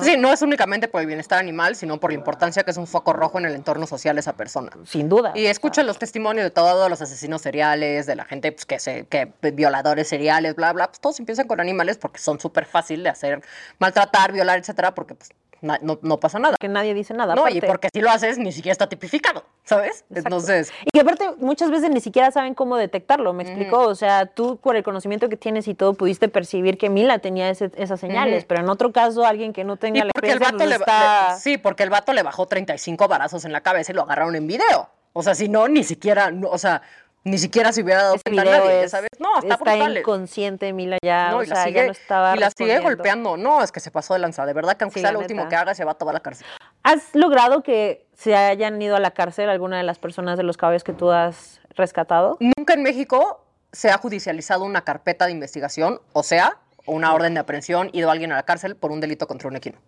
Speaker 4: Sí, no es únicamente por el bienestar animal, sino por la importancia que es un foco rojo en el entorno social esa persona.
Speaker 1: Sin duda.
Speaker 4: Y escucha los testimonios de todos los asesinos seriales, de la gente pues, que se, que violadores seriales, bla, bla, pues todos empiezan con animales porque son súper fácil de hacer, maltratar, violar, etcétera, porque pues na- no, no pasa nada.
Speaker 1: que nadie dice nada.
Speaker 4: No, y porque si lo haces ni siquiera está tipificado, ¿sabes?
Speaker 1: Exacto.
Speaker 4: Entonces,
Speaker 1: Y que aparte muchas veces ni siquiera saben cómo detectarlo, ¿me explicó? O sea, tú por el conocimiento que tienes y todo pudiste percibir que Mila tenía ese- esas señales, pero en otro caso alguien que no tenga
Speaker 4: y
Speaker 1: la
Speaker 4: porque el vato
Speaker 1: pues,
Speaker 4: le,
Speaker 1: está...
Speaker 4: le- sí, porque el vato le bajó 35 varazos en la cabeza y lo agarraron en video. O sea, si no, ni siquiera, no, o sea, ni siquiera se hubiera dado
Speaker 1: Ese
Speaker 4: cuenta nadie,
Speaker 1: es-
Speaker 4: ¿sabes? No, está,
Speaker 1: está inconsciente Mila ya,
Speaker 4: No,
Speaker 1: o
Speaker 4: y la
Speaker 1: sea,
Speaker 4: sigue,
Speaker 1: ya no estaba
Speaker 4: y la sigue golpeando. No, es que se pasó de lanza. De verdad que aunque
Speaker 1: Sí,
Speaker 4: sea lo último que haga, se va a tomar la cárcel.
Speaker 1: ¿Has logrado que se hayan ido a la cárcel alguna de las personas de los caballos que tú has rescatado?
Speaker 4: Nunca en México se ha judicializado una carpeta de investigación, o sea, una orden de aprehensión, ido alguien a la cárcel por un delito contra un equino.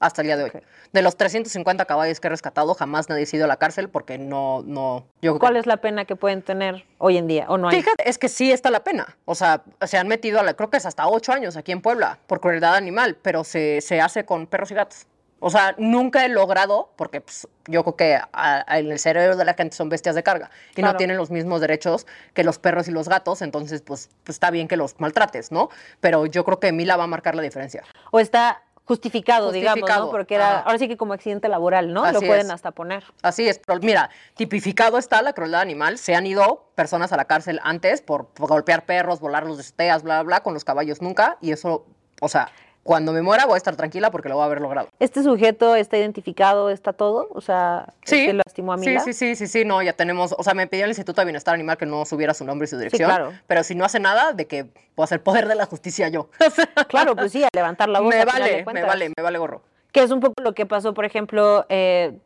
Speaker 4: Hasta el día de hoy. De los 350 caballos que he rescatado, jamás nadie ha ido a la cárcel porque no, no, yo creo
Speaker 1: ¿Cuál es la pena que pueden tener hoy en día o no hay?
Speaker 4: Fíjate, es que sí está la pena. O sea, se han metido, a la, creo que es hasta ocho años aquí en Puebla por crueldad animal, pero se, se hace con perros y gatos. O sea, nunca he logrado, porque pues, yo creo que a- a- en el cerebro de la gente son bestias de carga y
Speaker 1: Claro.
Speaker 4: no tienen los mismos derechos que los perros y los gatos, entonces pues, pues, está bien que los maltrates, ¿no? Pero yo creo que Mila va a marcar la diferencia.
Speaker 1: O está justificado, digamos, ¿no? Porque era, ahora sí que como accidente laboral, ¿no? Lo pueden
Speaker 4: es.
Speaker 1: hasta poner.
Speaker 4: Así es, pero mira, tipificado está la crueldad animal. Se han ido personas a la cárcel antes por, por golpear perros, volarlos de azoteas, bla, bla, bla, con los caballos nunca. Y eso, o sea, cuando me muera voy a estar tranquila porque lo voy a haber logrado.
Speaker 1: ¿Este sujeto está identificado, está todo? O sea, ¿el
Speaker 4: Sí,
Speaker 1: que lastimó a
Speaker 4: sí,
Speaker 1: Mila?
Speaker 4: sí, sí, sí, sí, no, ya tenemos, o sea, me pidió el Instituto de Bienestar Animal que no subiera su nombre y su dirección,
Speaker 1: claro.
Speaker 4: pero si no hace nada, de que puedo hacer poder de la justicia yo.
Speaker 1: Claro, pues sí, a levantar la voz.
Speaker 4: me vale, me vale, me vale gorro.
Speaker 1: Que es un poco lo que pasó, por ejemplo, eh,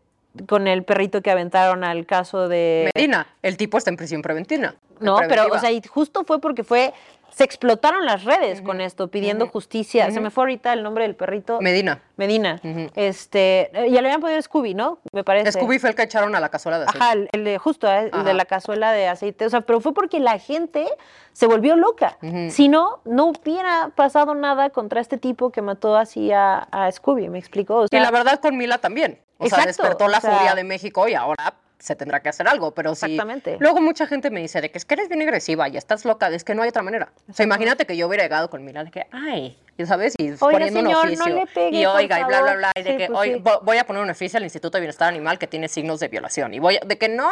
Speaker 1: con el perrito que aventaron al caso de...
Speaker 4: Medina, el tipo está en prisión preventiva.
Speaker 1: No, pero, o sea, y justo fue porque fue... Se explotaron las redes con esto, pidiendo justicia. Se me fue ahorita el nombre del perrito.
Speaker 4: Medina.
Speaker 1: Medina. Este, eh, ya le habían podido Scooby, ¿no? Me parece.
Speaker 4: Scooby fue el que echaron a la cazuela de aceite.
Speaker 1: Ajá, el, el de justo, ¿eh? el de la cazuela de aceite. O sea, pero fue porque la gente se volvió loca. Si no, no hubiera pasado nada contra este tipo que mató así a, a Scooby, ¿me explico? O
Speaker 4: Y la verdad con Mila también. O sea, despertó la
Speaker 1: o sea-
Speaker 4: furia de México y ahora se tendrá que hacer algo, pero.
Speaker 1: Exactamente.
Speaker 4: Luego mucha gente me dice de que es que eres bien agresiva y estás loca, es que no hay otra manera. O sea, imagínate que yo hubiera llegado con de que, ay, y sabes, y poniendo un
Speaker 1: señor, no
Speaker 4: oficio.
Speaker 1: pegue,
Speaker 4: y oiga, y bla, bla, bla, y de
Speaker 1: Sí,
Speaker 4: que,
Speaker 1: pues sí.
Speaker 4: vo- voy a poner un oficio al Instituto de Bienestar Animal que tiene signos de violación. Y voy a- de que no.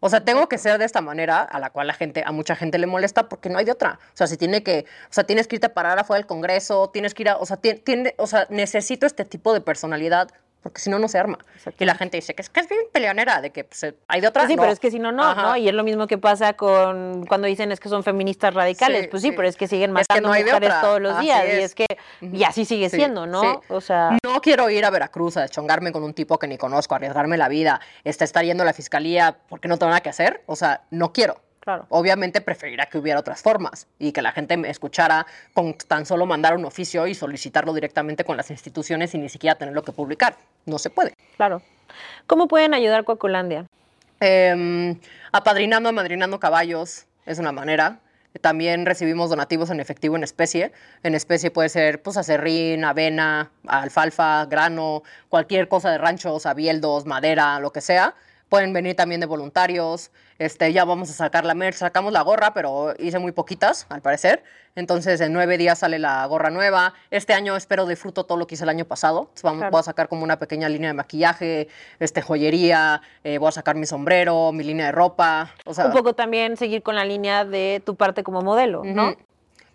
Speaker 4: O sea, tengo que ser de esta manera, a la cual la gente, a mucha gente le molesta porque no hay de otra. O sea, si tiene que, o sea, tienes que irte a parar afuera del Congreso, tienes que ir a, o sea, ti- tiene, o sea, necesito este tipo de personalidad porque si no, no se arma. Y la gente dice que es que es bien peleonera, de que pues, hay de otra.
Speaker 1: Pues sí,
Speaker 4: No.
Speaker 1: pero es que si no, no,
Speaker 4: Ajá.
Speaker 1: ¿no? Y es lo mismo que pasa con cuando dicen es que son feministas radicales.
Speaker 4: Sí,
Speaker 1: pues sí,
Speaker 4: sí.
Speaker 1: pero es que siguen
Speaker 4: Es que
Speaker 1: matando
Speaker 4: no de
Speaker 1: mujeres todos los
Speaker 4: Así
Speaker 1: días. Y
Speaker 4: es.
Speaker 1: es que, y así sigue
Speaker 4: Sí,
Speaker 1: siendo, ¿no? O sea,
Speaker 4: No quiero ir a Veracruz a deschongarme con un tipo que ni conozco, arriesgarme la vida, este, estar yendo a la fiscalía porque no tengo nada que hacer. O sea, no quiero.
Speaker 1: Claro.
Speaker 4: Obviamente preferiría que hubiera otras formas y que la gente me escuchara con tan solo mandar un oficio y solicitarlo directamente con las instituciones y ni siquiera tenerlo que publicar. No se puede.
Speaker 1: Claro. ¿Cómo pueden ayudar Coaculandia?
Speaker 4: Eh, apadrinando, amadrinando caballos es una manera. También recibimos donativos en efectivo en especie. En especie puede ser pues acerrín, avena, alfalfa, grano, cualquier cosa de ranchos, abieldos, madera, lo que sea. Pueden venir también de voluntarios. Este, ya vamos a sacar la merch. Sacamos la gorra, pero hice muy poquitas, al parecer. Entonces, en nueve días sale la gorra nueva. Este año espero disfruto todo lo que hice el año pasado. Entonces, vamos,
Speaker 1: Claro.
Speaker 4: voy a sacar como una pequeña línea de maquillaje, este, joyería, eh, voy a sacar mi sombrero, mi línea de ropa. O sea,
Speaker 1: Un poco también seguir con la línea de tu parte como modelo, ¿no?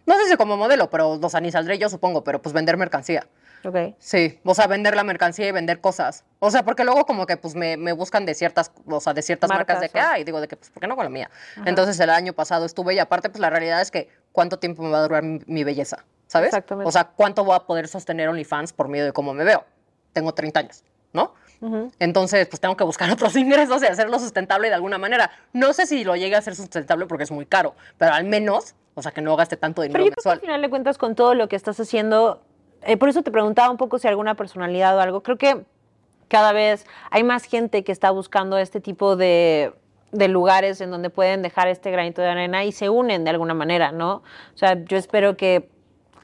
Speaker 4: No sé si como modelo, pero, o sea, ni saldré yo, supongo, pero pues vender mercancía.
Speaker 1: Ok.
Speaker 4: Sí, o sea, vender la mercancía y vender cosas. O sea, porque luego como que pues me, me buscan de ciertas, o sea, de ciertas marcas, de que, ay, digo, de que, pues, ¿por qué no con la mía? Entonces el año pasado estuve y aparte, pues la realidad es que, ¿cuánto tiempo me va a durar mi, mi belleza? ¿Sabes?
Speaker 1: Exactamente.
Speaker 4: O sea, ¿cuánto voy a poder sostener OnlyFans por medio de cómo me veo? Tengo 30 años, ¿no? Entonces, pues tengo que buscar otros ingresos y hacerlo sustentable de alguna manera. No sé si lo llegue a hacer sustentable porque es muy caro, pero al menos, o sea, que no gaste tanto
Speaker 1: Pero
Speaker 4: dinero
Speaker 1: yo creo que al final de cuentas con todo lo que estás haciendo, eh, por eso te preguntaba un poco si alguna personalidad o algo. Creo que cada vez hay más gente que está buscando este tipo de, lugares en donde pueden dejar este granito de arena y se unen de alguna manera, ¿no? O sea, yo espero que,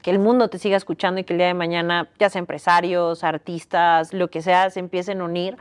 Speaker 1: que el mundo te siga escuchando y que el día de mañana, ya sea empresarios, artistas, lo que sea, se empiecen a unir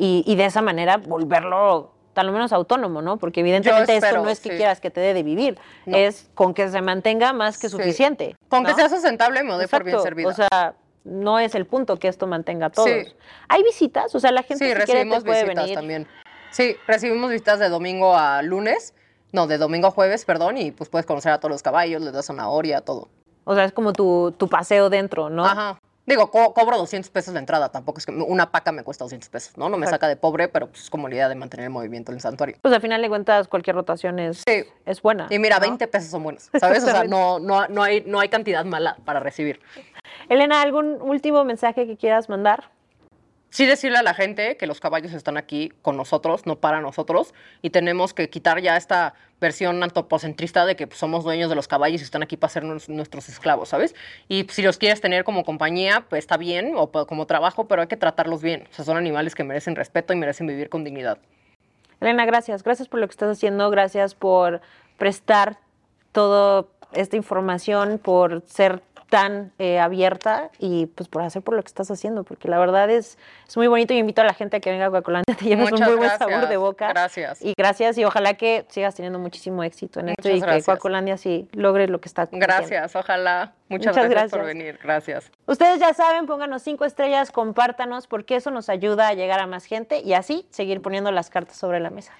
Speaker 1: y de esa manera volverlo tal lo menos autónomo, ¿no? Porque evidentemente esto
Speaker 4: espero,
Speaker 1: no es que
Speaker 4: sí.
Speaker 1: quieras que te dé de vivir,
Speaker 4: No.
Speaker 1: es con que se mantenga más que
Speaker 4: Sí.
Speaker 1: suficiente.
Speaker 4: Con que sea sustentable me doy por bien
Speaker 1: Exacto,
Speaker 4: servida.
Speaker 1: O sea, no es el punto que esto mantenga a todos.
Speaker 4: Sí.
Speaker 1: ¿Hay visitas? O sea, la gente
Speaker 4: sí,
Speaker 1: si quiere te puede
Speaker 4: visitas
Speaker 1: venir.
Speaker 4: también. Sí, recibimos visitas de domingo a lunes. No, de domingo a jueves, perdón, y pues puedes conocer a todos los caballos, les das zanahoria, todo.
Speaker 1: O sea, es como tu, tu paseo dentro, ¿no?
Speaker 4: Ajá. Digo, co- cobro 200 pesos de entrada, tampoco es que una paca me cuesta 200 pesos, ¿no? No me
Speaker 1: Exacto.
Speaker 4: saca de pobre, pero pues es como la idea de mantener el movimiento en el santuario.
Speaker 1: Pues al final de cuentas, cualquier rotación es,
Speaker 4: Sí.
Speaker 1: es buena.
Speaker 4: Y mira,
Speaker 1: ¿no?
Speaker 4: 20 pesos son buenos, ¿sabes? O sea, no, no, no, hay, no hay cantidad mala para recibir.
Speaker 1: Elena, ¿algún último mensaje que quieras mandar?
Speaker 4: Sí decirle a la gente que los caballos están aquí con nosotros, no para nosotros, y tenemos que quitar ya esta versión antropocentrista de que pues, somos dueños de los caballos y están aquí para ser nues- nuestros esclavos, ¿sabes? Y si los quieres tener como compañía, pues está bien, o como trabajo, pero hay que tratarlos bien. O sea, son animales que merecen respeto y merecen vivir con dignidad.
Speaker 1: Elena, gracias. Gracias por lo que estás haciendo. Gracias por prestar toda esta información, por ser tan eh, abierta y pues por hacer por lo que estás haciendo, porque la verdad es, es muy bonito y invito a la gente a que venga a Coacolante, te lleves un muy buen sabor de boca.
Speaker 4: Gracias.
Speaker 1: Y gracias y ojalá que sigas teniendo muchísimo éxito en esto y que. Coacolandia sí logre lo que está.
Speaker 4: Gracias, ojalá. Muchas,
Speaker 1: Muchas
Speaker 4: gracias, por venir. Gracias.
Speaker 1: Ustedes ya saben, pónganos cinco estrellas, compártanos, porque eso nos ayuda a llegar a más gente y así seguir poniendo las cartas sobre la mesa.